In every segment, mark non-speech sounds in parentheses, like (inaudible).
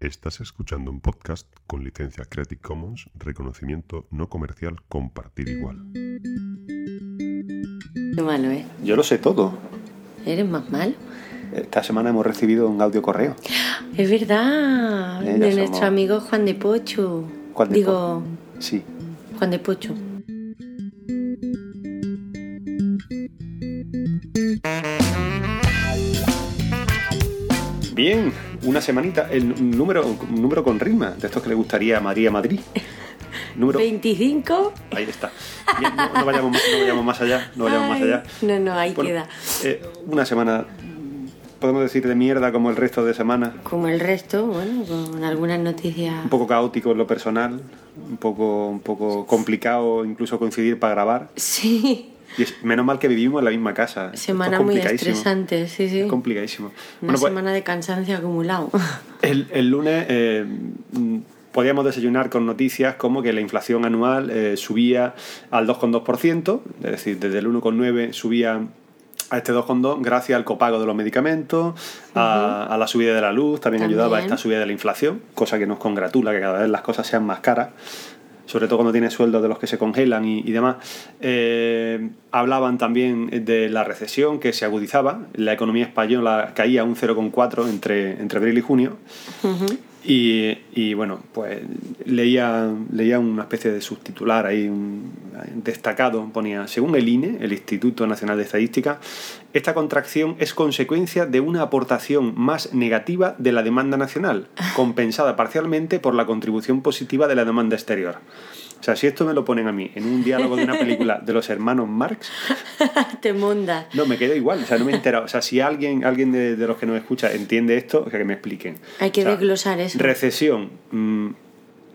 Estás escuchando un podcast con licencia Creative Commons, reconocimiento no comercial, compartir igual. Qué malo, ¿eh? Yo lo sé todo. ¿Eres más malo? Esta semana hemos recibido un audio correo. Es verdad. Eh, de somos- nuestro amigo Juan de Pocho. Juan de Digo, Sí. Juan de Pocho. Bien, una semanita, el un número, un número con rima, de estos que le gustaría a María Madrid. (laughs) Número. 25. Ahí está. No, no vayamos, más- no vayamos más allá, no vayamos más allá. No, no, ahí Bueno, queda. eh, una semana, podemos decir de mierda como el resto de semanas. Como el resto, bueno, con algunas noticias. Un poco caótico en lo personal, un poco, un poco complicado incluso coincidir para grabar. Sí, Y es, menos mal que vivimos en la misma casa. Es semana muy estresante, sí, sí. Es complicadísimo. Una Bueno, pues, semana de cansancio acumulado. (laughs) El, el lunes eh, mm, podíamos desayunar con noticias como que la inflación anual eh, subía al 2,2%, es decir, desde el 1,9 subía a este 2,2 gracias al copago de los medicamentos, a, a la subida de la luz, también, También. ayudaba a esta subida de la inflación, cosa que nos congratula que cada vez las cosas sean más caras. Sobre todo cuando tienes sueldos de los que se congelan y, demás. Eh, hablaban también de la recesión que se agudizaba. La economía española caía un 0,4 entre, entre abril y junio. Y, y, bueno, pues leía, leía una especie de subtitular ahí, un destacado, ponía, según el INE, el Instituto Nacional de Estadística, esta contracción es consecuencia de una aportación más negativa de la demanda nacional, (laughs) compensada parcialmente por la contribución positiva de la demanda exterior. O sea, si esto me lo ponen a mí en un diálogo de una película de los hermanos Marx, (laughs) Te mondas. no, me quedo igual, o sea, no me he enterado. O sea, si alguien, alguien de, de los que nos escucha entiende esto, que me expliquen. Hay que O sea, desglosar eso. Recesión. mm,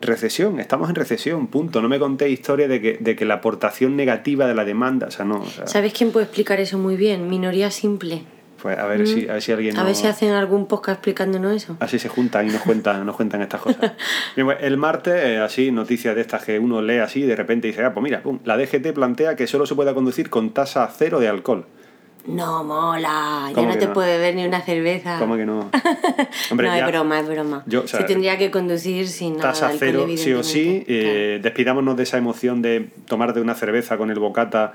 recesión, estamos en recesión, punto. No me conté historia de que, de que la aportación negativa de la demanda, o sea, no. o sea, ¿Sabes quién puede explicar eso muy bien? Minoría simple. Pues a ver, si, a ver si alguien. A ver si hacen algún podcast explicándonos eso. Así se juntan y nos cuentan, nos cuentan estas cosas. (laughs) Bien, pues, el martes, eh, así, noticias de estas que uno lee así y de repente dice, ah, pues mira, pum, la DGT plantea que solo se pueda conducir con tasa cero de alcohol. No mola, ya ¿Cómo no te no? puede ver ni una cerveza. ¿Cómo que no? (laughs) Hombre, no, ya- es broma, es broma. Yo, o sea, Se tendría que conducir sin nada tasa cero, sí o sí. eh, despidámonos de esa emoción de tomarte una cerveza con el bocata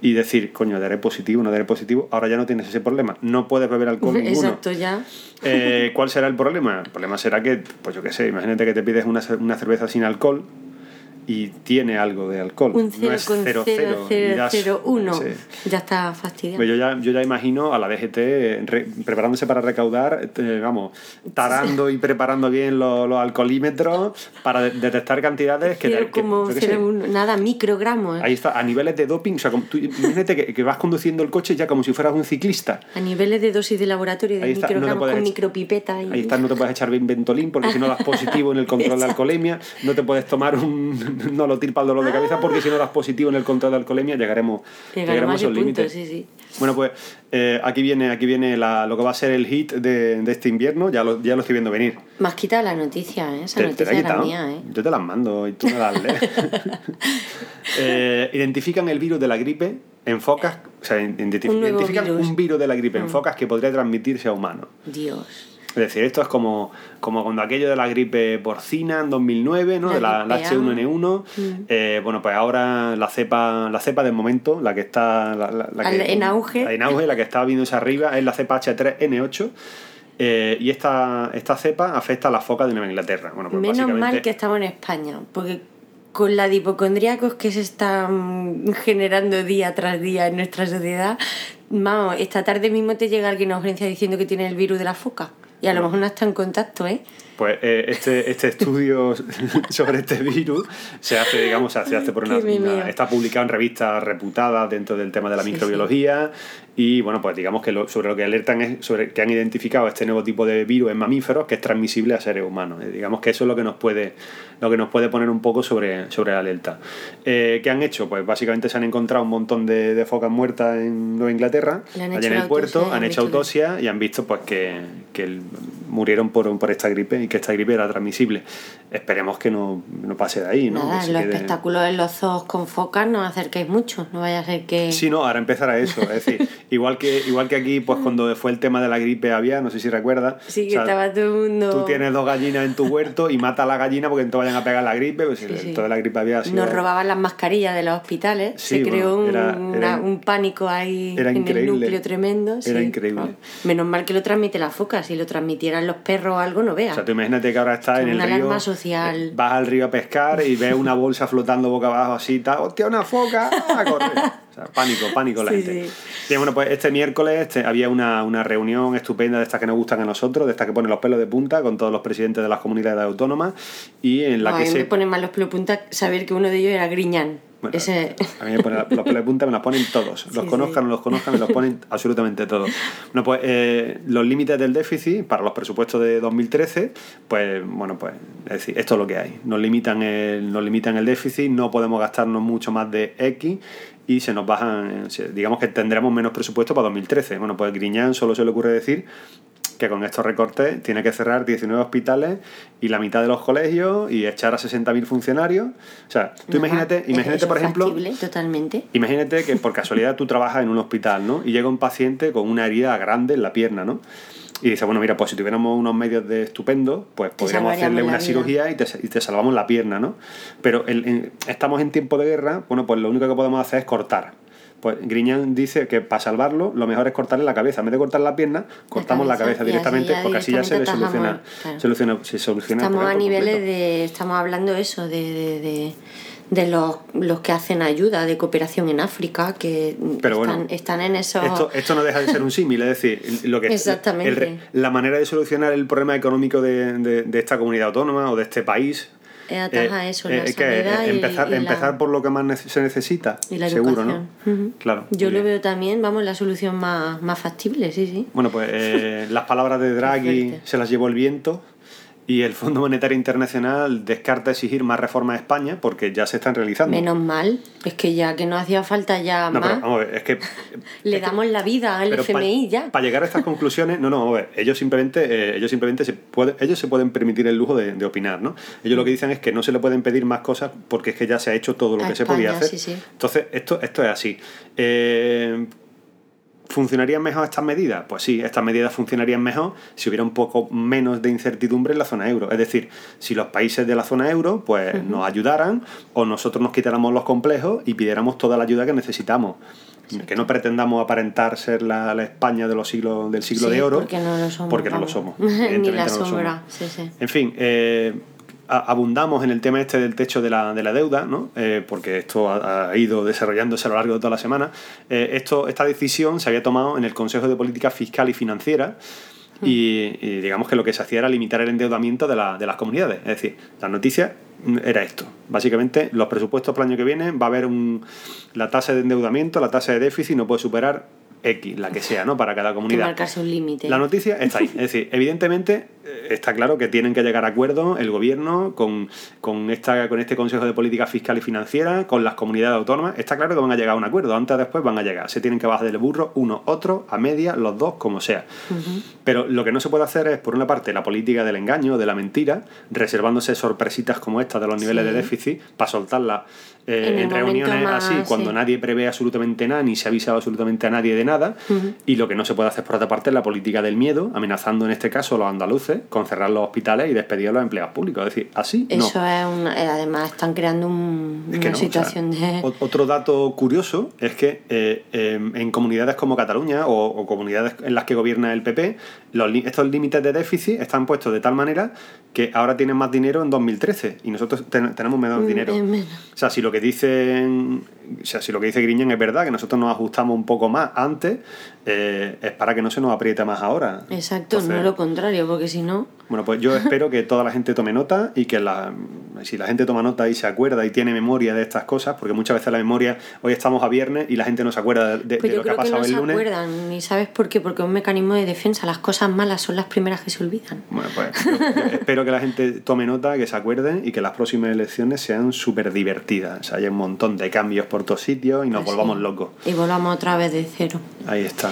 y decir, coño, daré positivo, no daré positivo. Ahora ya no tienes ese problema. No puedes beber alcohol (laughs) ninguno. Exacto, ya. Eh, (laughs) ¿Cuál será el problema? El problema será que, pues yo qué sé, imagínate que te pides una, una cerveza sin alcohol y tiene algo de alcohol. Un no es 0,0 y das- 0,001. sí. Ya está fastidiado. Pues yo ya, yo ya imagino a la DGT eh, re- preparándose para recaudar, eh, vamos, tarando y preparando bien los, los alcoholímetros para de- detectar cantidades que... Cero que- como sé. 0,1, nada, microgramos. Ahí está, a niveles de doping, o sea, como tú, imagínate que, que vas conduciendo el coche ya como si fueras un ciclista. A niveles de dosis de laboratorio de Ahí está, no te microgramos con micropipeta. Y... Ahí está, no te puedes echar bien Ventolin porque si no das (laughs) positivo en el control de alcoholemia, no te puedes tomar un (laughs) nolotil para el dolor de cabeza porque si no das positivo en el control de alcoholemia llegaremos, Llegaremos a esos límites. sí, sí. Bueno, pues eh, aquí viene, aquí viene la- lo que va a ser el hit de, de este invierno, ya lo, ya lo estoy viendo venir. Me has quitado la noticia, ¿eh? Esa Te- te noticia la era mía, ¿eh? Yo te las mando y tú me las lees. (laughs) Eh, identifican el virus de la gripe en focas, o sea, Un identifican virus. Un virus de la gripe en focas que podría transmitirse a humanos. Dios. Es decir, esto es como, como cuando aquello de la gripe porcina en 2009, ¿no? La de la, la gripe A. H1N1. Mm. Eh, bueno, pues ahora la cepa, la cepa del momento, la que está... La, la- la que- en auge. En auge, la que está viéndose arriba, es la cepa H3N8. eh, y esta, esta cepa afecta a las focas de Nueva Inglaterra. Bueno, pues Menos mal que estamos en España, porque con la de hipocondríacos que se están generando día tras día en nuestra sociedad, vamos, esta tarde mismo te llega alguien a urgencia diciendo que tiene el virus de la foca. Y a lo mejor no está en contacto, ¿eh? Pues eh, este, este estudio (laughs) sobre este virus se hace, digamos, se hace por una, está publicado en revistas reputadas dentro del tema de la Sí, microbiología y bueno, pues digamos que lo- sobre lo que alertan es sobre que han identificado este nuevo tipo de virus en mamíferos que es transmisible a seres humanos. Eh, digamos que eso es lo que nos puede, lo que nos puede poner un poco sobre, sobre la alerta. Eh, ¿Qué han hecho? Pues básicamente se han encontrado un montón de, de focas muertas en Nueva Inglaterra, allá en el puerto, han han hecho autopsia y han visto pues que, que murieron por, por esta gripe y que esta gripe era transmisible. Esperemos que no, no pase de ahí, ¿no? Nada, Que los quede- espectáculos en los zoos con focas no acerquéis mucho, no vaya a ser que... Sí, no, ahora empezará eso. Es decir, (laughs) igual que, igual que aquí, pues cuando fue el tema de la gripe había, no sé si recuerdas. Sí, que o sea, estaba todo el mundo... Tú tienes dos gallinas en tu huerto y mata a la gallina porque te vayan a pegar la gripe. Pues Sí, el- sí. toda la gripe había sido. Nos robaban las mascarillas de los hospitales, Sí, se creó bueno, era- un, era- un pánico ahí era en el increíble. núcleo tremendo. Era increíble. Ah, Menos mal que lo transmite la foca, si lo transmitieran los perros o algo, no O veas. sea, tú imagínate que ahora estás Es en el una río. alarma social. eh, Vas al río a pescar y ves una bolsa flotando boca abajo así, tal, hostia, una foca, a correr. (laughs) O sea, pánico, pánico la Sí, gente. sí. Bien, bueno, pues este miércoles este, había una, una reunión estupenda de estas que nos gustan a nosotros, de estas que ponen los pelos de punta con todos los presidentes de las comunidades autónomas y en la No, a que mí se... me ponen mal los pelos de punta saber que uno de ellos era Griñán. Bueno, Ese... A mí me ponen los pelos de punta, me los ponen todos. (laughs) Los Sí, conozcan o los conozcan, me los ponen (laughs) absolutamente todos. Bueno, pues eh, los límites del déficit para los presupuestos de 2013, pues bueno, pues es decir, esto es lo que hay. Nos limitan el, nos limitan el déficit, no podemos gastarnos mucho más de X y se nos bajan, digamos que tendremos menos presupuesto para 2013. Bueno, pues Griñán solo se le ocurre decir que con estos recortes tiene que cerrar 19 hospitales y la mitad de los colegios y echar a 60.000 funcionarios. O sea, tú imagínate, imagínate por ejemplo, factible, totalmente. Imagínate que por casualidad tú trabajas en un hospital, ¿no? Y llega un paciente con una herida grande en la pierna, ¿no? Y dice, bueno, mira, pues si tuviéramos unos medios de estupendo, pues podríamos hacerle una vida. cirugía y te, y te salvamos la pierna, ¿no? Pero el- en- estamos en tiempo de guerra, bueno, pues lo único que podemos hacer es cortar. Pues Griñán dice que para salvarlo lo mejor es cortarle la cabeza. En vez de cortar la pierna, cortamos la cabeza, cabeza, y así directamente, porque así ya se le soluciona, claro. soluciona, se soluciona Estamos a niveles completo. de. Estamos hablando eso, de, de, de, de los, los que hacen ayuda de cooperación en África, que Pero están, bueno, están en esos. Esto, esto no deja de ser un símil, es decir, lo que (laughs) Exactamente. el la manera de solucionar el problema económico de, de- de esta comunidad autónoma o de este país Es atajar eso, la es que sanidad y- empezar, y empezar por lo que más se necesita, y la seguro, ¿no? Claro. Yo lo bien. veo también, vamos, la solución más, más factible, sí, sí. Bueno, pues eh, (laughs) las palabras de Draghi se las llevó el viento y el Fondo Monetario Internacional descarta exigir más reformas a España porque ya se están realizando. Menos mal, es que ya que no hacía falta ya no, más, pero vamos a ver, es que (laughs) le damos la vida al FMI ya. Para llegar a estas (laughs) conclusiones, no, no, vamos a ver, ellos simplemente, eh, ellos simplemente se puede, ellos se pueden permitir el lujo de, de opinar, ¿no? Ellos lo que dicen es que no se le pueden pedir más cosas porque es que ya se ha hecho todo lo A que se podía hacer. sí, sí. Entonces, esto, esto es así. Eh, ¿Funcionarían mejor estas medidas? Pues sí, estas medidas funcionarían mejor si hubiera un poco menos de incertidumbre en la zona euro. Es decir, si los países de la zona euro pues, nos ayudaran o nosotros nos quitáramos los complejos y pidiéramos toda la ayuda que necesitamos. Que no pretendamos aparentar ser la, la España de los siglos, del siglo Sí, de oro. porque no lo somos, porque no lo somos. (laughs) Ni la no lo sombra, somos. sí, sí. En fin, eh, abundamos en el tema este del techo de la, de la deuda, ¿no? Eh, porque esto ha, ha ido desarrollándose a lo largo de toda la semana. Eh, esto, esta decisión se había tomado en el Consejo de Política Fiscal y Financiera. Y, y digamos que lo que se hacía era limitar el endeudamiento de, la- de las comunidades. Es decir, la noticia era esto. Básicamente, los presupuestos para el año que viene va a haber un, la tasa de endeudamiento, la tasa de déficit no puede superar X, la que sea, ¿no? Para cada Que comunidad. marcarse un límite. La noticia está ahí. (laughs) Es decir, evidentemente eh, está claro que tienen que llegar a acuerdos el gobierno con, con, esta, con este Consejo de Política Fiscal y Financiera, con las comunidades autónomas. Está claro que van a llegar a un acuerdo. Antes o después van a llegar. Se tienen que bajar del burro uno, otro, a media, los dos, como sea. Pero lo que no se puede hacer es, por una parte, la política del engaño, de la mentira, reservándose sorpresitas como esta de los niveles Sí. de déficit para soltarlas eh, En reuniones más, así, cuando sí. nadie prevé absolutamente nada, ni se ha avisado absolutamente a nadie de nada. Y lo que no se puede hacer, por otra parte, es la política del miedo, amenazando en este caso a los andaluces con cerrar los hospitales y despedir a los empleados públicos. Es decir, así no. Eso es una, eh, además están creando un- Es una o sea, situación de Otro dato curioso es que eh, eh, en comunidades como Cataluña o, o comunidades en las que gobierna el PP, los estos límites de déficit están puestos de tal manera que ahora tienen más dinero en 2013 y nosotros ten- tenemos menos Mm, dinero. O sea, si lo que dicen, o sea, si lo que dice Griñán es verdad, que nosotros nos ajustamos un poco más antes, eh, es para que no se nos apriete más ahora. Exacto, Entonces, no lo contrario, porque si no, bueno, pues yo (laughs) espero que toda la gente tome nota y que la, si la gente toma nota y se acuerda y tiene memoria de estas cosas, porque muchas veces la memoria, hoy estamos a viernes y la gente no se acuerda de, de pues lo que ha creo que pasado no el se lunes. acuerdan. ¿Y sabes por qué? Porque es un mecanismo de defensa. Las cosas malas son las primeras que se olvidan. Bueno, pues yo- (laughs) yo espero que la gente tome nota, que se acuerden y que las próximas elecciones sean súper divertidas. O sea, haya un montón de cambios por todos sitios y nos Así. volvamos locos. Y volvamos otra vez de cero. Ahí está.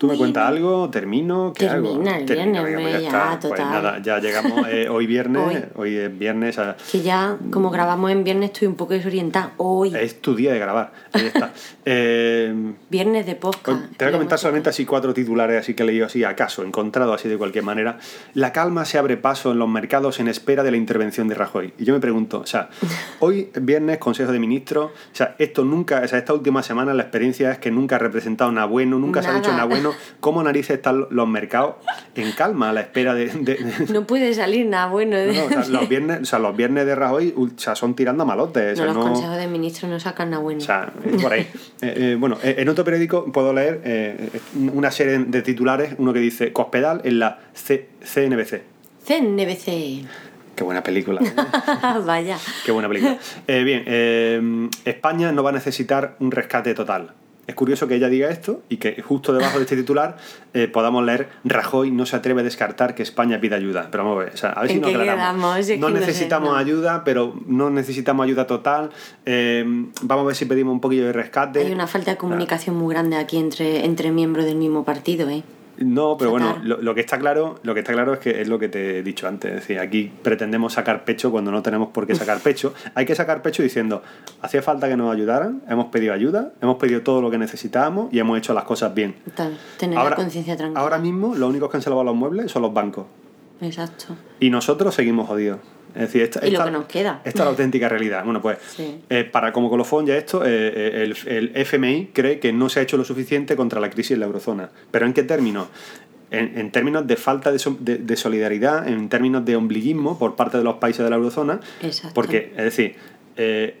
Tú me cuentas algo, termino, ¿qué hago? Termina el viernes, ya, está. Pues total. nada, ya llegamos eh, (laughs) hoy viernes, Hoy. hoy. es viernes, a- Que ya, como grabamos en viernes, estoy un poco desorientada. Hoy, es tu día de grabar. Ahí está. (laughs) Eh, viernes de podcast. Te voy a comentar solamente así cuatro titulares así que he leído así acaso, encontrado así de cualquier manera. La calma se abre paso en los mercados en espera de la intervención de Rajoy. Y yo me pregunto, o sea, (laughs) hoy viernes, Consejo de Ministros, o sea, esto nunca, o sea, esta última semana la experiencia es que nunca ha representado nada bueno, nunca se ha dicho Nada. nada ¿Cómo narices están los mercados en calma a la espera de... (laughs) No puede salir nada bueno de... No, no, o sea, los (laughs) viernes, o sea, los viernes de Rajoy o sea, son tirando a malotes. o No, los consejos de ministros no sacan nada bueno. o sea, eh, por ahí. (laughs) Eh, eh, bueno, en otro periódico puedo leer eh, una serie de titulares, uno que dice Cospedal en la C- CNBC. CNBC. Qué buena película. Vaya. Qué buena película. Eh, bien, eh, España no va a necesitar un rescate total. Es curioso que ella diga esto y que justo debajo de este titular eh, podamos leer Rajoy no se atreve a descartar que España pida ayuda. Pero vamos a ver, o sea, a ver si ¿En nos aclaramos. no sé, necesitamos no. ayuda, pero no necesitamos ayuda total. Eh, vamos a ver si pedimos un poquillo de rescate. Hay una falta de comunicación muy grande aquí entre, entre miembros del mismo partido, ¿eh? No, pero bueno, lo, lo que está claro, lo que está claro es que es lo que te he dicho antes. Es decir, aquí pretendemos sacar pecho cuando no tenemos por qué sacar pecho. Hay que sacar pecho diciendo, hacía falta que nos ayudaran, hemos pedido ayuda, hemos pedido todo lo que necesitábamos y hemos hecho las cosas bien. Tal, tener la conciencia tranquila. ahora mismo, los únicos que han salvado los muebles son los bancos. Exacto. Y nosotros seguimos jodidos. Es decir, esta, Y lo esta- que nos queda. Esta es la auténtica realidad. Bueno, pues, Sí. eh, para como colofón ya esto, eh, eh, el, el FMI cree que no se ha hecho lo suficiente contra la crisis en la eurozona. ¿Pero en qué términos? En, en términos de falta de, so- de- de solidaridad, en términos de ombliguismo por parte de los países de la eurozona. Exacto. Porque, es decir, eh,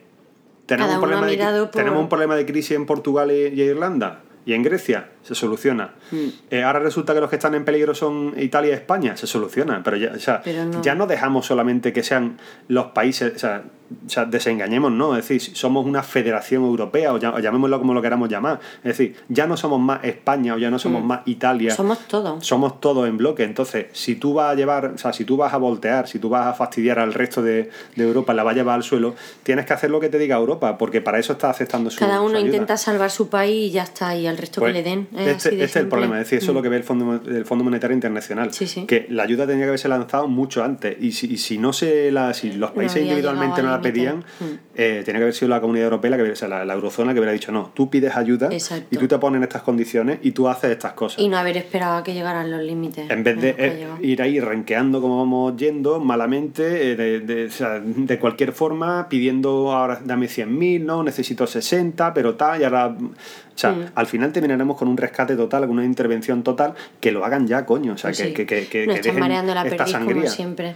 tenemos, un problema de, por- tenemos un problema de crisis en Portugal y, y Irlanda. Y en Grecia se soluciona. Mm. Eh, ahora resulta que los que están en peligro son Italia y España. Se soluciona. Pero ya, o sea, Pero no. ya no dejamos solamente que sean los países, o sea, o sea, desengañemos, ¿no? Es decir, somos una federación europea, o, o llamémoslo como lo queramos llamar. Es decir, ya no somos más España o ya no somos más Italia. Mm. Somos todos. Somos todos en bloque. Entonces, si tú vas a llevar, o sea, si tú vas a voltear, si tú vas a fastidiar al resto de, de Europa, la vas a llevar al suelo, tienes que hacer lo que te diga Europa, porque para eso estás aceptando su Cada su uno ayuda. intenta salvar su país y ya está, y al resto Pues, que le den. Es este así este es el problema, es decir, eso es lo Mm. que ve el Fondo, el Fondo Monetario Internacional. Sí, sí. Que la ayuda tenía que haberse lanzado mucho antes. Y si, y si no se la, si los países individualmente no llegado la pedían, Mm. eh, tenía que haber sido la comunidad europea, que, o sea, la, la eurozona, que hubiera dicho, no, tú pides ayuda Exacto. y tú te pones en estas condiciones y tú haces estas cosas. Y no haber esperado a que llegaran los límites. En vez de eh, ir ahí renqueando como vamos yendo, malamente, eh, de, de- o sea, de cualquier forma, pidiendo ahora dame 100.000, no, necesito 60, pero tal, y ahora. O sea, Mm. al final terminaremos con un rescate total, con una intervención total, que lo hagan ya, coño. O sea, Pues que, sí. que, que, que- dejen mareando la esta perdiz como siempre.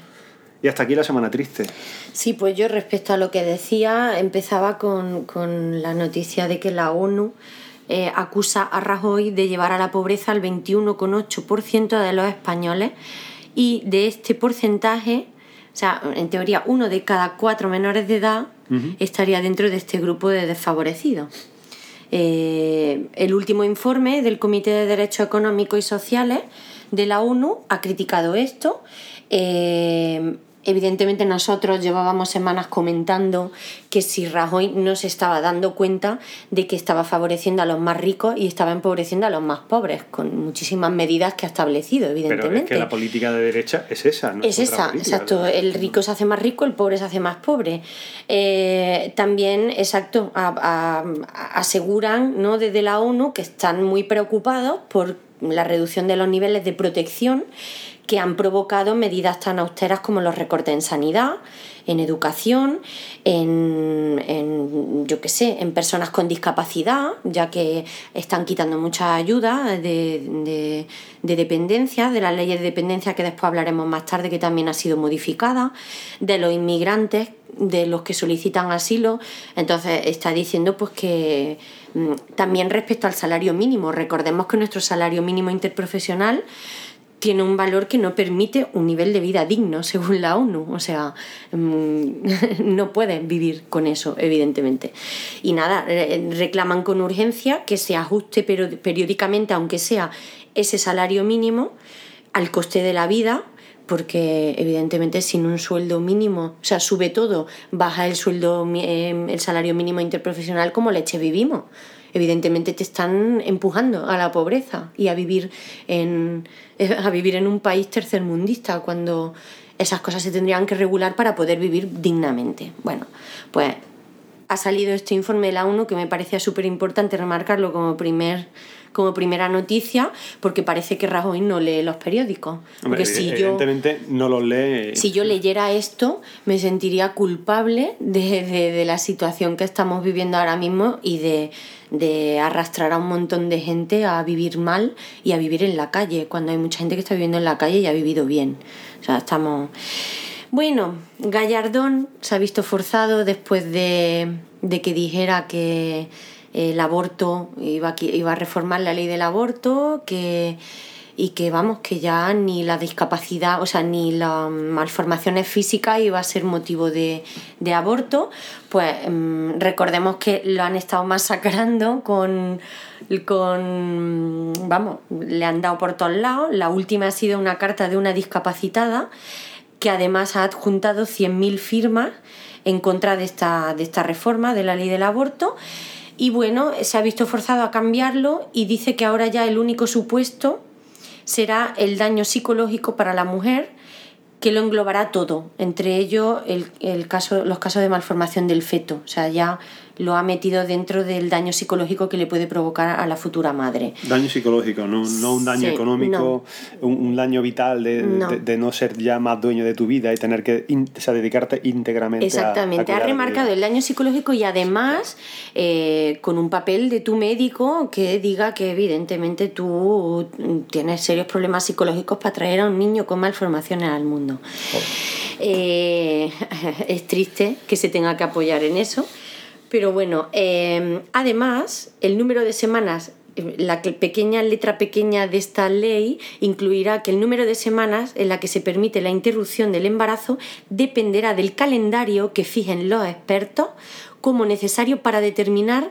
Y hasta aquí la semana triste. Sí, pues yo respecto a lo que decía, empezaba con, con la noticia de que la ONU eh, acusa a Rajoy de llevar a la pobreza al 21,8% de los españoles y de este porcentaje, o sea, en teoría uno de cada cuatro menores de edad estaría dentro de este grupo de desfavorecidos. Eh, el último informe del Comité de Derechos Económicos y Sociales de la ONU ha criticado esto. Eh, evidentemente nosotros llevábamos semanas comentando que si Rajoy no se estaba dando cuenta de que estaba favoreciendo a los más ricos y estaba empobreciendo a los más pobres, con muchísimas medidas que ha establecido, Pero evidentemente. es que la política de derecha es esa, ¿no? Es otra esa, política, exacto. El rico se hace más rico, el pobre se hace más pobre. Eh, también, exacto, a- a- aseguran ¿no? desde la ONU que están muy preocupados por la reducción de los niveles de protección que han provocado medidas tan austeras como los recortes en sanidad, en educación, en, en, yo qué sé, en personas con discapacidad, ya que están quitando mucha ayuda de, de, de dependencia, de las leyes de dependencia que después hablaremos más tarde, que también ha sido modificada, de los inmigrantes, de los que solicitan asilo. Entonces está diciendo pues que mm, también respecto al salario mínimo, recordemos que nuestro salario mínimo interprofesional tiene un valor que no permite un nivel de vida digno, según la ONU. O sea, mm, (laughs) no pueden vivir con eso, evidentemente. Y nada, reclaman con urgencia que se ajuste periódicamente, aunque sea ese salario mínimo, al coste de la vida, porque evidentemente sin un sueldo mínimo, o sea, sube todo, baja el sueldo, eh, el salario mínimo interprofesional, como leche vivimos. Evidentemente te están empujando a la pobreza y a vivir en, a vivir en un país tercermundista cuando esas cosas se tendrían que regular para poder vivir dignamente. Bueno, pues ha salido este informe de la ONU que me parecía súper importante remarcarlo como primer como primera noticia porque parece que Rajoy no lee los periódicos. porque si evidentemente no los lee. Si yo leyera esto, me sentiría culpable de, la situación que estamos viviendo ahora mismo y de, de, arrastrar a un montón de gente a vivir mal y a vivir en la calle, cuando hay mucha gente que está viviendo en la calle y ha vivido bien. O sea, estamos... Bueno, Gallardón se ha visto forzado después de, que dijera que el aborto iba, iba a reformar la ley del aborto, que y que vamos, que ya ni la discapacidad, o sea, ni las malformaciones físicas iba a ser motivo de, aborto, pues mm, recordemos que lo han estado masacrando con, con, vamos, le han dado por todos lados, la última ha sido una carta de una discapacitada, que además ha adjuntado 100.000 firmas en contra de esta, de esta reforma de la ley del aborto. Y bueno, se ha visto forzado a cambiarlo y dice que ahora ya el único supuesto será el daño psicológico para la mujer, que lo englobará todo, entre ellos el, el caso, los casos de malformación del feto. O sea, ya lo ha metido dentro del daño psicológico que le puede provocar a la futura madre. Daño psicológico, no, no un daño económico, Un, daño vital de no. ser ya más dueño de tu vida y tener que dedicarte íntegramente Exactamente, ha remarcado el daño psicológico y además eh, con un papel de tu médico que diga que evidentemente tú tienes serios problemas psicológicos para traer a un niño con malformaciones al mundo. Eh, (laughs) es triste que se tenga que apoyar en eso. Pero bueno, em, además, el número de semanas la pequeña letra pequeña de esta ley incluirá que el número de semanas en la que se permite la interrupción del embarazo dependerá del calendario que fijen los expertos como necesario para determinar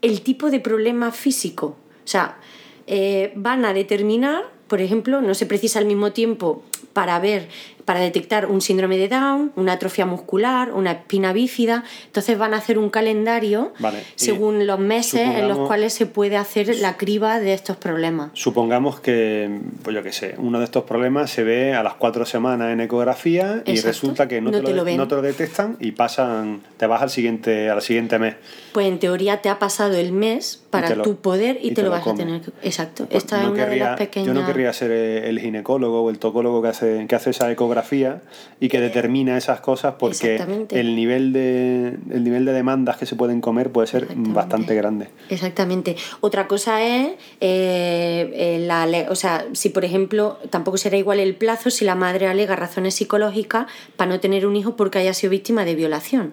el tipo de problema físico. O sea, eh, van a determinar, por ejemplo, no se precisa al mismo tiempo para ver para detectar un síndrome de Down, una atrofia muscular, una espina bífida. Entonces van a hacer un calendario según los meses en los cuales se puede hacer la criba de estos problemas. Supongamos que, pues yo qué sé, uno de estos problemas se ve a las cuatro semanas en ecografía y resulta que no, te, lo, no te, lo, detectan y pasan, te vas al siguiente, al siguiente mes. Pues en teoría te ha pasado el mes para tu poder y, te, lo, vas a tener. Exacto. Pues Esta es una de las pequeñas... Querría ser el ginecólogo o el tocólogo que hace, que hace esa ecografía y que determina esas cosas porque el nivel, de, el nivel de demandas que se pueden comer puede ser bastante grande. Exactamente. Otra cosa es, eh, eh, la, o sea, si por ejemplo, tampoco será igual el plazo si la madre alega razones psicológicas para no tener un hijo porque haya sido víctima de violación.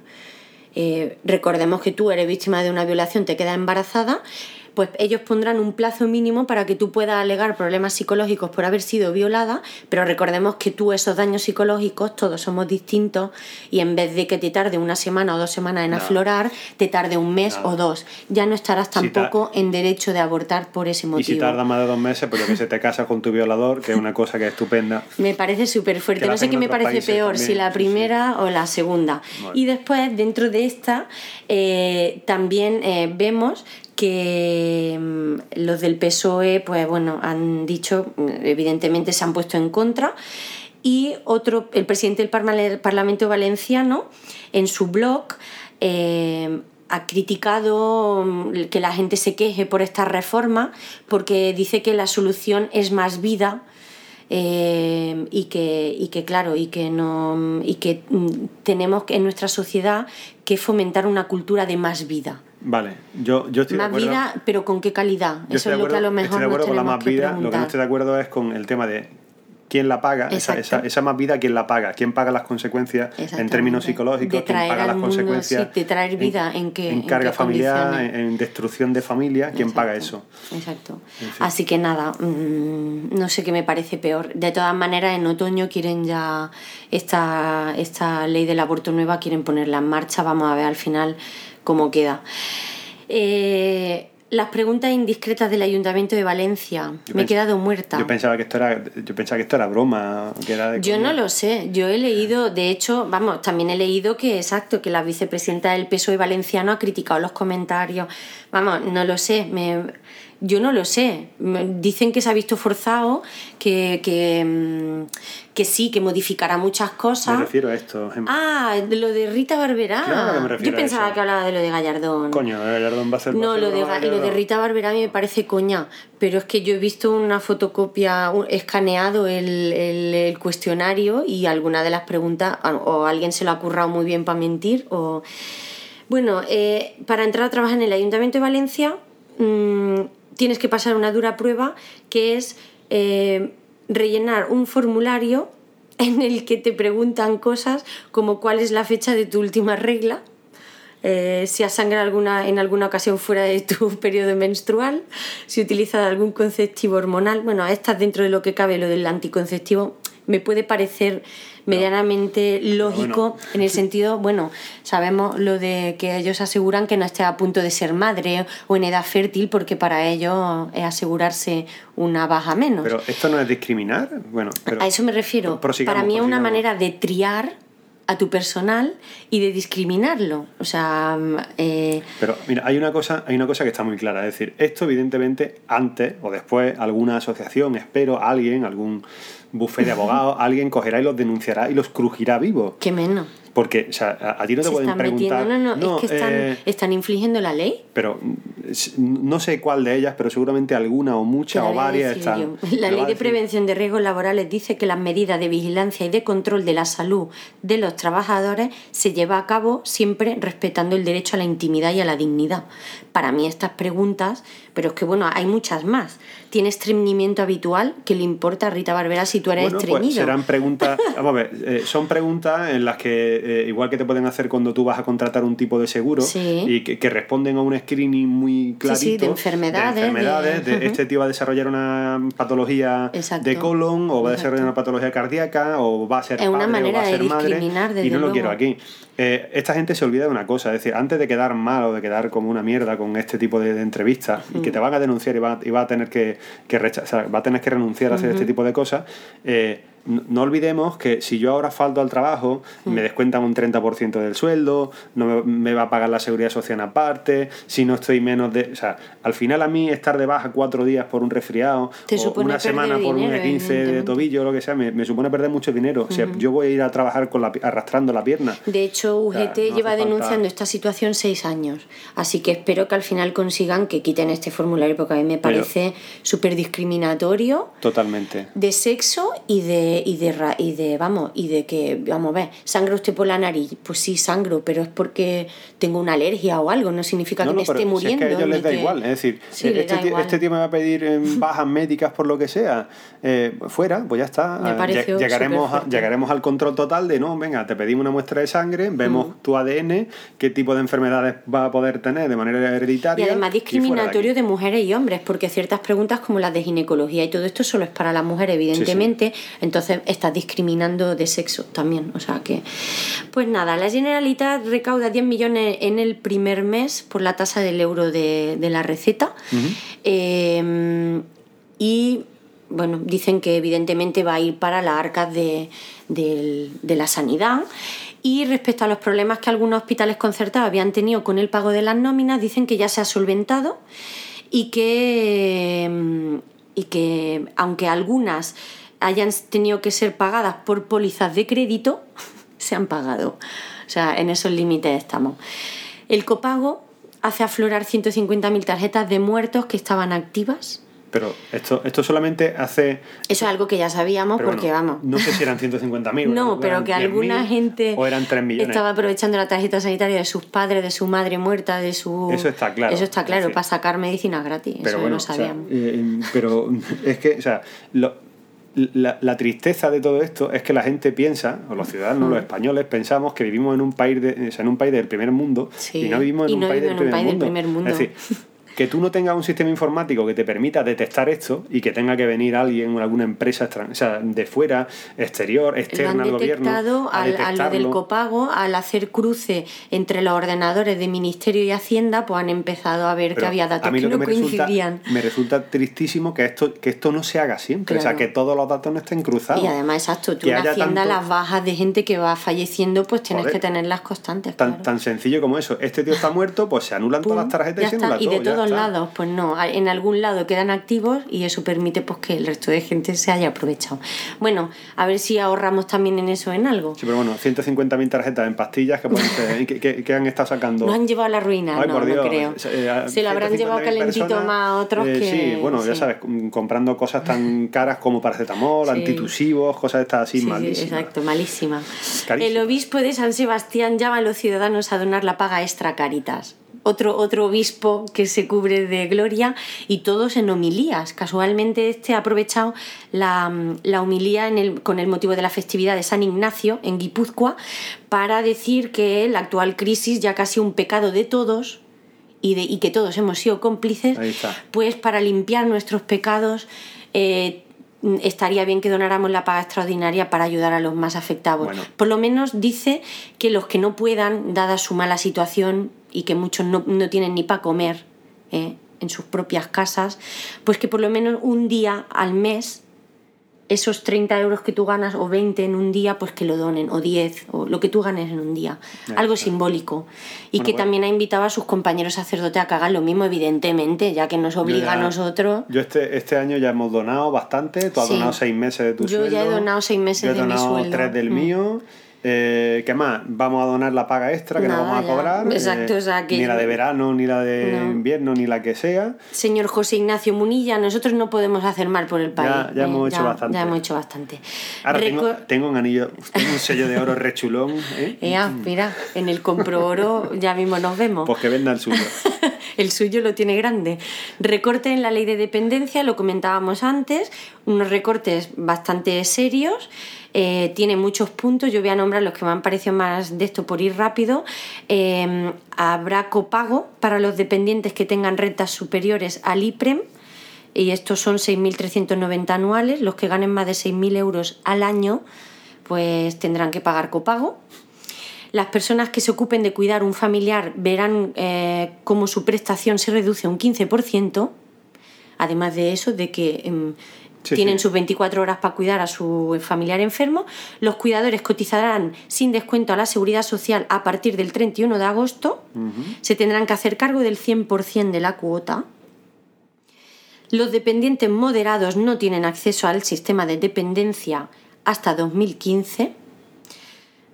Eh, recordemos que tú eres víctima de una violación, te quedas embarazada pues ellos pondrán un plazo mínimo para que tú puedas alegar problemas psicológicos por haber sido violada, pero recordemos que tú esos daños psicológicos todos somos distintos y en vez de que te tarde una semana o dos semanas en aflorar, te tarde un mes o dos. Ya no estarás tampoco en derecho de abortar por ese motivo. Y si tarda más de dos meses, pero que se te casa con tu violador, que es una cosa que es estupenda. (laughs) Me parece súper fuerte. No sé qué me parece peor, si la primera o la segunda. Y después, dentro de esta, eh, también eh, vemos que mm, los del PSOE, pues bueno, han dicho, evidentemente se han puesto en contra. Y otro, el presidente del Parlamento Valenciano, en su blog, eh, ha criticado mm, que la gente se queje por esta reforma porque dice que la solución es más vida eh, y, que, y que claro y que no y que mm, tenemos en nuestra sociedad que fomentar una cultura de más vida Vale, yo, yo estoy más de acuerdo. vida, pero ¿con qué calidad? Eso es lo que a lo mejor Estoy de acuerdo con la más vida. Lo que no estoy de acuerdo es con el tema de quién la paga, esa, esa, esa, más vida, quién la paga, quién paga las consecuencias en términos psicológicos, quién paga las consecuencias. de traer vida en, qué. En carga familiar, en, destrucción de familia, quién paga eso. Exacto. Así que nada, mm, no sé qué me parece peor. De todas maneras, en otoño quieren ya esta, esta ley del aborto nueva, quieren ponerla en marcha. Vamos a ver al final cómo queda. Eh, Las preguntas indiscretas del Ayuntamiento de Valencia. Yo Me he quedado muerta. Yo pensaba que esto era, yo pensaba que esto era broma. Que era de Yo no lo sé, yo he leído, de hecho, vamos, también he leído que, exacto, que la vicepresidenta del PSOE valenciano ha criticado los comentarios. Vamos, no lo sé, me, yo no lo sé. Me- Dicen que se ha visto forzado, que, que, mm, que sí, que modificará muchas Me cosas. refiero a esto. Ah, de lo de Rita Barberá. Claro me yo pensaba que hablaba de lo de Gallardón. Coño, Gallardón va a ser. va a No, ser lo de, lo de. Rita Barberá a mí me parece coña, pero es que yo he visto una fotocopia, un- escaneado el, el- el cuestionario y alguna de las preguntas, o alguien se lo ha currado muy bien para mentir, o... Bueno, eh, para entrar a trabajar en el Ayuntamiento de Valencia mm, tienes que pasar una dura prueba que es eh, rellenar un formulario (laughs) en el que te preguntan cosas como cuál es la fecha de tu última regla, eh, si has sangrado alguna, en alguna ocasión fuera de tu (laughs) periodo menstrual, si utilizas algún conceptivo hormonal. Bueno, a estas dentro de lo que cabe lo del anticonceptivo me puede parecer medianamente lógico bueno. en el sentido, bueno, sabemos lo de que ellos aseguran que no esté a punto de ser madre o en edad fértil porque para ellos es asegurarse una baja menos. Pero esto no es discriminar. Bueno, pero. A eso me refiero. Para mí es una manera de triar a tu personal y de discriminarlo. O sea, eh, Pero mira, hay una cosa, hay una cosa que está muy clara, es decir, esto evidentemente antes o después alguna asociación, espero, alguien, algún bufete de abogados, (laughs) alguien cogerá y los denunciará y los crujirá vivos. qué menos. Porque, o sea, a, a ti no te Se pueden están preguntar. metiendo, no, no, es que están, eh, están infligiendo la ley. pero no sé cuál de ellas, pero seguramente alguna o muchas o varias están. yo. La ley de prevención de riesgos laborales dice que las medidas de vigilancia y de control de la salud de los trabajadores se lleva a cabo siempre respetando el derecho a la intimidad y a la dignidad. Para mí estas preguntas, pero es que bueno, hay muchas más. ¿Tienes estreñimiento habitual? ¿Qué le importa a Rita Barbera si tú eres Bueno, pues estreñido? serán preguntas, (laughs) vamos a ver, eh, son preguntas en las que, eh, igual que te pueden hacer cuando tú vas a contratar un tipo de seguro, Sí. y que, que responden a un screening muy clarito. sí, de enfermedades, De enfermedades, de- de este tío va a desarrollar una patología Exacto. de colon, o va a Exacto. desarrollar una patología cardíaca, o va a ser Es una padre, manera o va a de ser madre, discriminar, desde y no lo luego. quiero aquí. Eh, esta gente se olvida de una cosa, es decir, antes de quedar mal o de quedar como una mierda con este tipo de, de entrevistas Mm. Que te van a denunciar y va, y va a tener que, que rechazar, va a tener que renunciar a hacer este tipo de cosas, eh, no, olvidemos que si yo ahora falto al trabajo, Mm. me descuentan un 30% del sueldo, no me, me va a pagar la seguridad social aparte, si no estoy menos de... O sea, al final a mí estar de baja cuatro días por un resfriado o una semana por dinero, un 15 de tobillo o lo que sea, me, me supone perder mucho dinero. O sea, yo voy a ir a trabajar con la, arrastrando la pierna. De hecho, UGT sea, no hace lleva falta- denunciando esta situación seis años. Así que espero que al final consigan que quiten este formulario porque a mí me parece súper discriminatorio Totalmente. de sexo y de, y de y de vamos y de que vamos a ver sangra usted por la nariz pues sí sangro pero es porque tengo una alergia o algo no significa No, que no, me esté si muriendo es que a ellos les da que- igual. Es decir, Sí, eh, este, tío, este tío me va a pedir eh, (laughs) bajas médicas por lo que sea. eh, fuera, pues ya está. Me lle- llegaremos, a- llegaremos al control total de no, venga, te pedimos una muestra de sangre, vemos Mm. tu ADN, qué tipo de enfermedades va a poder tener de manera y hereditaria. además fuera de discriminatorio de, mujeres y hombres, porque ciertas preguntas como las de ginecología y todo esto solo es para la mujer, evidentemente, entonces estás discriminando de sexo también. O sea que, pues nada, la Generalitat recauda 10 millones en el primer mes por la tasa del euro de, de la receta. Eh, y bueno, dicen que evidentemente va a ir para las arcas de, de la sanidad. Y respecto a los problemas que algunos hospitales concertados habían tenido con el pago de las nóminas, dicen que ya se ha solventado y que, mm, y que aunque algunas hayan tenido que ser pagadas por pólizas de crédito, (laughs) se han pagado. O sea, en esos límites estamos. El copago hace aflorar 150.000 tarjetas de muertos que estaban activas. Pero esto, esto solamente hace. Eso es algo que ya sabíamos pero porque, bueno, vamos. No sé si eran 150.000. (laughs) No, pero que 10.000, alguna gente O eran 3 millones. estaba aprovechando la tarjeta sanitaria de sus padres, de su madre muerta, de su... Eso está claro. Eso está claro, Es para sacar medicinas gratis. pero eso bueno, lo o sea, sabíamos. eh, pero (laughs) es que, o sea, lo- la, la tristeza de todo esto es que la gente piensa, o los ciudadanos, Mm. los españoles, pensamos que vivimos en un país de, en un país del primer mundo Sí, y no vivimos en, y un, país, del primer mundo. primer mundo. Es decir, que tú no tengas un sistema informático que te permita detectar esto y que tenga que venir alguien o alguna empresa o sea, de fuera, exterior, externa al gobierno. a al, a lo del copago, al hacer cruce entre los ordenadores de Ministerio y Hacienda, pues han empezado a ver Pero que había datos que no que resulta, coincidían. me resulta tristísimo que esto, que esto no se haga siempre. O sea, que todos los datos no estén cruzados. Y además, exacto, tú en Hacienda tanto- las bajas de gente que va falleciendo, pues tienes Joder. que tenerlas constantes. Tan, claro. tan sencillo como eso. Este tío está muerto, pues se anulan todas las tarjetas y se está. anula Y de todo, todos está. lados, pues no, en algún lado quedan activos y eso permite pues que el resto de gente se haya aprovechado. Bueno, a ver si ahorramos también en eso en algo. Sí, pero bueno, 150.000 tarjetas en pastillas que, pueden que, que- que han estado sacando. No han llevado a la ruina, Ay, no, por Dios. no creo. Eh, Se lo habrán 150.000 llevado calentito personas, más a otros eh, que... Sí, bueno, ya sabes, mm, comprando cosas tan (laughs) caras como paracetamol, Sí. antitusivos, cosas estas así Sí, sí, malísimas. exacto, malísima. Carísima. El obispo de San Sebastián llama a los ciudadanos a donar la paga extra Caritas. Otro, otro obispo que se cubre de gloria y todos en homilías. Casualmente este ha aprovechado la, la homilía en el- con el motivo de la festividad de San Ignacio en Guipúzcoa para decir que la actual crisis ya casi un pecado de todos y, de, y que todos hemos sido cómplices, pues para limpiar nuestros pecados eh, estaría bien que donáramos la paga extraordinaria para ayudar a los más afectados. Bueno. Por lo menos dice que los que no puedan, dada su mala situación y que muchos no, no tienen ni para comer eh, en sus propias casas, pues que por lo menos un día al mes esos 30 euros que tú ganas o 20 en un día, pues que lo donen, o 10, o lo que tú ganes en un día. Algo simbólico. Y Bueno, que pues- también ha invitado a sus compañeros sacerdotes a que hagan lo mismo, evidentemente, ya que nos obliga Yo ya- a nosotros. Yo este, este año ya hemos donado bastante. Tú has Sí. donado seis meses de tu Yo ya he sueldo. donado seis meses Yo he de mi donado sueldo. tres del Mm. mío. Eh, ¿Qué más? Vamos a donar la paga extra que Nada, no vamos a cobrar. eh, Exacto, o sea, que- Ni la de verano, ni la de No. invierno, ni la que sea. Señor José Ignacio Munilla, nosotros no podemos hacer mal por el país. Ya- ya hemos hecho ya- bastante. Ya hemos hecho bastante. Ahora tengo, Reco- tengo un anillo, tengo un sello de oro rechulón. (laughs) ¿eh? Ea, mira, en el compro oro ya mismo nos vemos. Pues que venda el suyo. (laughs) El suyo lo tiene grande. Recorte en la ley de dependencia, lo comentábamos antes, unos recortes bastante serios. Eh, tiene muchos puntos, yo voy a nombrar los que me han parecido más de esto por ir rápido. Eh, habrá copago para los dependientes que tengan rentas superiores al IPREM, y estos son 6.390 anuales. Los que ganen más de 6.000 euros al año, pues tendrán que pagar copago. Las personas que se ocupen de cuidar un familiar verán eh, cómo su prestación se reduce un 15%, además de eso, de que em, Sí, tienen sí. sus 24 horas para cuidar a su familiar enfermo. Los cuidadores cotizarán sin descuento a la seguridad social a partir del 31 de agosto. Se tendrán que hacer cargo del 100% de la cuota. Los dependientes moderados no tienen acceso al sistema de dependencia hasta 2015,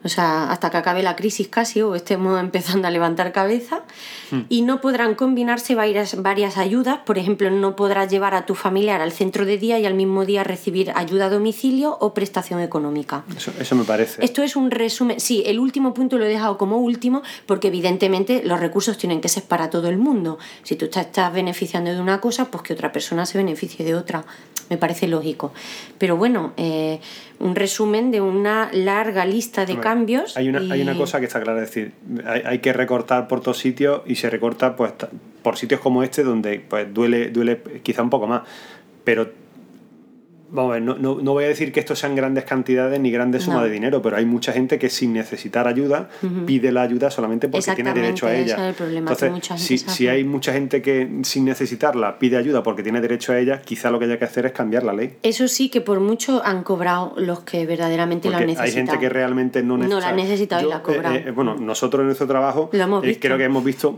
o sea, hasta que acabe la crisis casi o estemos (laughs) empezando a levantar cabeza, y no podrán combinarse varias, varias ayudas, por ejemplo, no podrás llevar a tu familiar al centro de día y al mismo día recibir ayuda a domicilio o prestación económica. Eso, eso me parece. Esto es un resumen. Sí, el último punto lo he dejado como último porque evidentemente los recursos tienen que ser para todo el mundo. Si tú te estás beneficiando de una cosa, pues que otra persona se beneficie de otra. Me parece lógico. Pero bueno, eh, un resumen de una larga lista de Hombre, cambios. Hay una, y- hay una cosa que está clara, es decir, hay, hay que recortar por todos sitios y se recorta pues por sitios como este donde pues duele, duele quizá un poco más. Pero vamos a ver, no, no, no voy a decir que esto sean grandes cantidades ni grandes sumas No. de dinero, pero hay mucha gente que sin necesitar ayuda pide la ayuda solamente porque tiene derecho a ella. ese es el problema, Entonces, mucha gente si, si hay mucha gente que sin necesitarla pide ayuda porque tiene derecho a ella, quizá lo que haya que hacer es cambiar la ley. Eso sí que por mucho han cobrado los que verdaderamente lo han Porque hay gente que realmente no No necesita. la ha necesitado y la ha cobrado. eh, eh, bueno, nosotros en nuestro trabajo Lo hemos eh, visto. creo que hemos visto,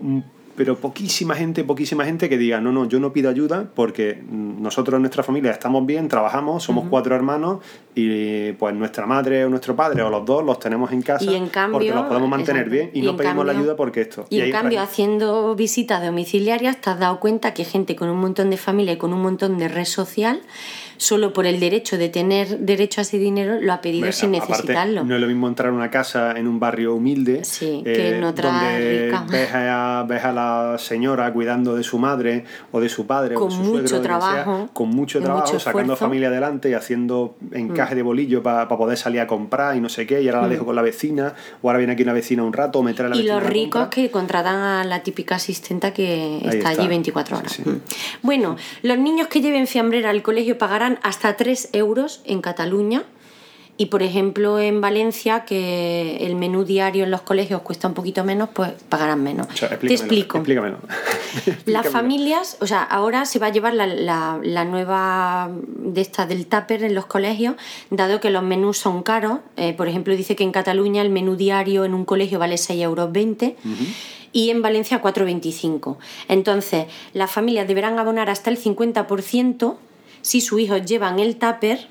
pero poquísima gente, poquísima gente que diga, no, no, yo no pido ayuda porque nosotros en nuestra familia estamos bien, trabajamos, somos cuatro hermanos y pues nuestra madre o nuestro padre o los dos los tenemos en casa Y en cambio, porque los podemos mantener exacto. bien y, Y no pedimos la ayuda porque esto. Y, en cambio, haciendo visitas domiciliarias, te has dado cuenta que gente con un montón de familia y con un montón de red social solo por el derecho de tener derecho a ese dinero, lo ha pedido sin aparte, necesitarlo. no es lo mismo entrar a una casa en un barrio humilde eh, que en otra donde rica. ves a, ves a la señora cuidando de su madre o de su padre Con o de su mucho suegro, quien sea, trabajo, con mucho trabajo, mucho sacando. Mm. familia adelante y haciendo encaje de bolillo para poder salir a comprar y no sé qué, y ahora la dejo con la vecina, o ahora viene aquí una vecina un rato, o meter a la Mm. Y vecina los ricos que contratan a la típica asistenta que está, está. allí 24 horas. Sí, sí. Mm. Bueno, los niños que lleven fiambrera al colegio pagarán hasta 3 euros en Cataluña. Y por ejemplo en Valencia, que el menú diario en los colegios cuesta un poquito menos, pues pagarán menos. O sea, Te explico. (laughs) explícamelo. Las familias, o sea, ahora se va a llevar la, la- la nueva de esta del tupper en los colegios, dado que los menús son caros. Eh, por ejemplo, dice que en Cataluña el menú diario en un colegio vale 6,20 euros y en Valencia 4,25. Entonces, las familias deberán abonar hasta el 50% si sus hijos llevan el tupper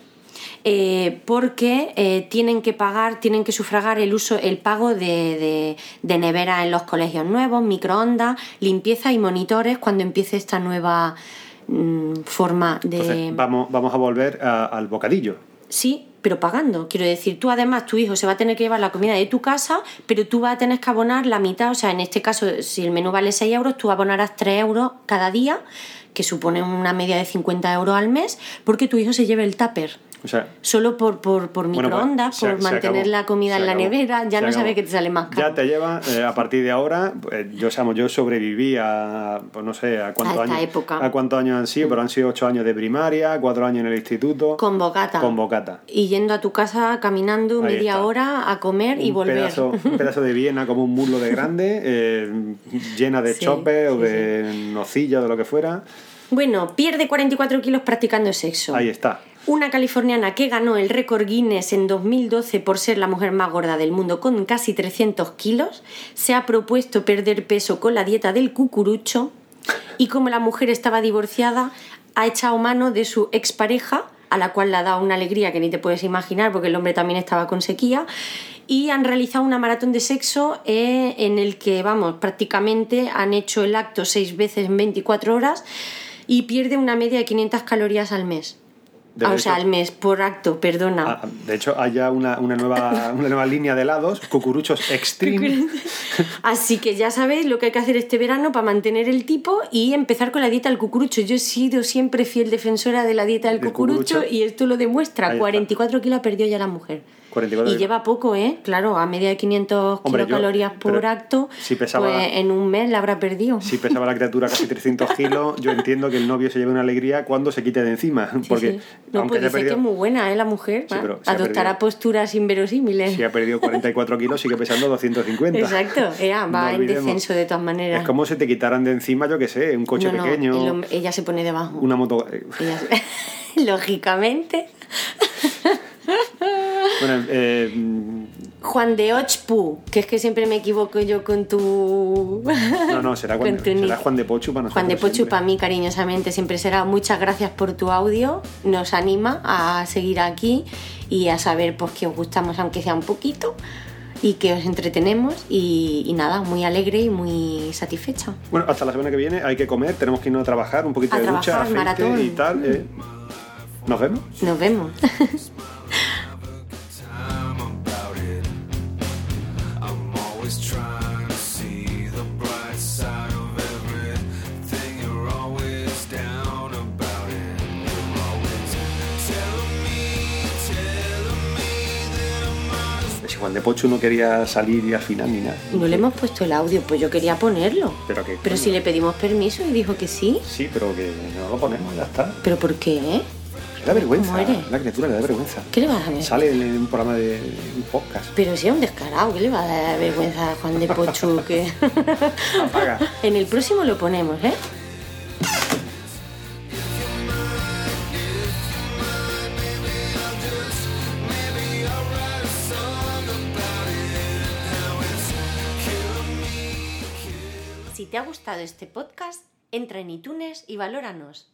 eh, porque eh, tienen que pagar, tienen que sufragar el uso, el pago de, de, de nevera en los colegios nuevos, microondas, limpieza y monitores cuando empiece esta nueva mm, forma de. Entonces, vamos, vamos a volver a- al bocadillo. Sí, pero pagando. Quiero decir, tú además, tu hijo se va a tener que llevar la comida de tu casa, pero tú vas a tener que abonar la mitad. O sea, en este caso, si el menú vale 6 euros, tú abonarás 3 euros cada día, que supone una media de 50 euros al mes, porque tu hijo se lleve el tupper. O sea, Solo por, por, por Bueno, pues, microondas, por se mantener la comida se en la acabó, nevera, ya no sabes que te sale más caro. Ya te lleva, eh, a partir de ahora, eh, yo, digamos, yo sobreviví a, pues no sé, a cuántos A esta años. época. A cuántos años han sido, pero han sido ocho años de primaria, cuatro años en el instituto. Con bocata. Con bocata. Y yendo a tu casa caminando Ahí media está. hora a comer y volver. Pedazo, un pedazo de Viena como un muslo de grande, (laughs) eh, llena de Sí, chopes o sí, de nocilla o de lo que fuera. Bueno, pierde 44 kilos practicando sexo. Ahí está. Una californiana que ganó el récord Guinness en 2012 por ser la mujer más gorda del mundo con casi 300 kilos, se ha propuesto perder peso con la dieta del cucurucho y como la mujer estaba divorciada, ha echado mano de su expareja, a la cual le ha dado una alegría que ni te puedes imaginar porque el hombre también estaba con sequía, y han realizado una maratón de sexo eh, en el que, vamos, prácticamente han hecho el acto seis veces en 24 horas y pierde una media de 500 calorías al mes. De Ah, o hecho- sea, al mes, por acto, perdona. Ah, De hecho, hay ya una, una nueva, (laughs) una nueva línea de helados, cucuruchos extreme. (laughs) Así que ya sabéis lo que hay que hacer este verano para mantener el tipo y empezar con la dieta del cucurucho. Yo he sido siempre fiel defensora de la dieta del, cucurucho, cucurucho. y esto lo demuestra. Ahí está. 44 kilos perdió ya la mujer. 44 y lleva poco, ¿eh? Claro, a media de 500 Hombre, yo- kilocalorías por acto, si pesaba- pues en un mes la habrá perdido. Si pesaba la criatura casi 300 (laughs) kilos, yo entiendo que el novio se lleve una alegría cuando se quite de encima. Sí, porque sí. No, aunque pues dice que es perdido, muy buena, ¿eh? La mujer. Sí, Adoptará perdido. posturas inverosímiles. si ha perdido 44 kilos, sigue pesando 250. Exacto, No va en olvidemos. descenso de todas maneras. Es como si te quitaran de encima, yo qué sé, un coche No, pequeño, ella se pone debajo. una moto. Ella (laughs) Lógicamente. (laughs) Bueno, eh, Juan de Ochpu, que es que siempre me equivoco yo con tu. no, no, será Juan, será de Pochu para nosotros. Juan de Pochu siempre. para mí cariñosamente siempre será muchas gracias por tu audio, nos anima a seguir aquí y a saber pues que os gustamos aunque sea un poquito y que os entretenemos y, y nada, muy alegre y muy satisfecha. Bueno, hasta la semana que viene hay que comer, tenemos que irnos a trabajar, un poquito A de ducha, trabajar, aceite maratón. y tal. eh. Nos vemos. Nos vemos. (laughs) de Pochu no quería salir y al final ni nada. No le hemos puesto el audio, pues yo quería ponerlo. Pero que. Pero si le pedimos permiso y dijo que sí. Sí, pero que no lo ponemos, ya está. ¿Pero por qué? Le da vergüenza. La criatura le da vergüenza. ¿Qué le vas a ver? Sale en un programa de un podcast. Pero si es un descarado, ¿qué le va a dar vergüenza a Juan de Pochu? (laughs) que- Apaga. (laughs) en el próximo lo ponemos, ¿eh? Te ha gustado este podcast, entra en iTunes y valóranos.